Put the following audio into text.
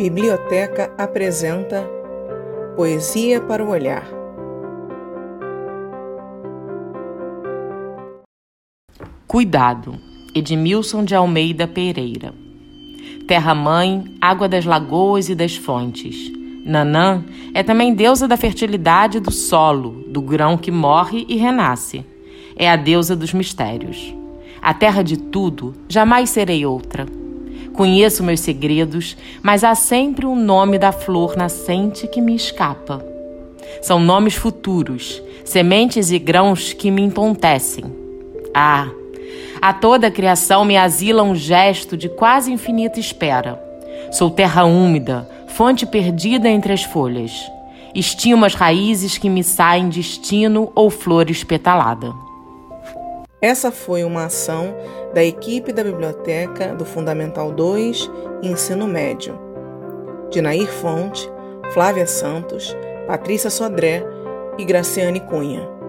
Biblioteca apresenta Poesia para o Olhar. Cuidado, Edmilson de Almeida Pereira. Terra-mãe, água das lagoas e das fontes. Nanã é também deusa da fertilidade do solo, do grão que morre e renasce. É a deusa dos mistérios. A terra de tudo, jamais serei outra. Conheço meus segredos, mas há sempre um nome da flor nascente que me escapa. São nomes futuros, sementes e grãos que me entontecem. Ah, a toda a criação me asila um gesto de quase infinita espera. Sou terra úmida, fonte perdida entre as folhas. Estimo as raízes que me saem destino ou flor espetalada. Essa foi uma ação da equipe da biblioteca do Fundamental 2 Ensino Médio. De Nair Fonte, Flávia Santos, Patrícia Sodré e Graciane Cunha.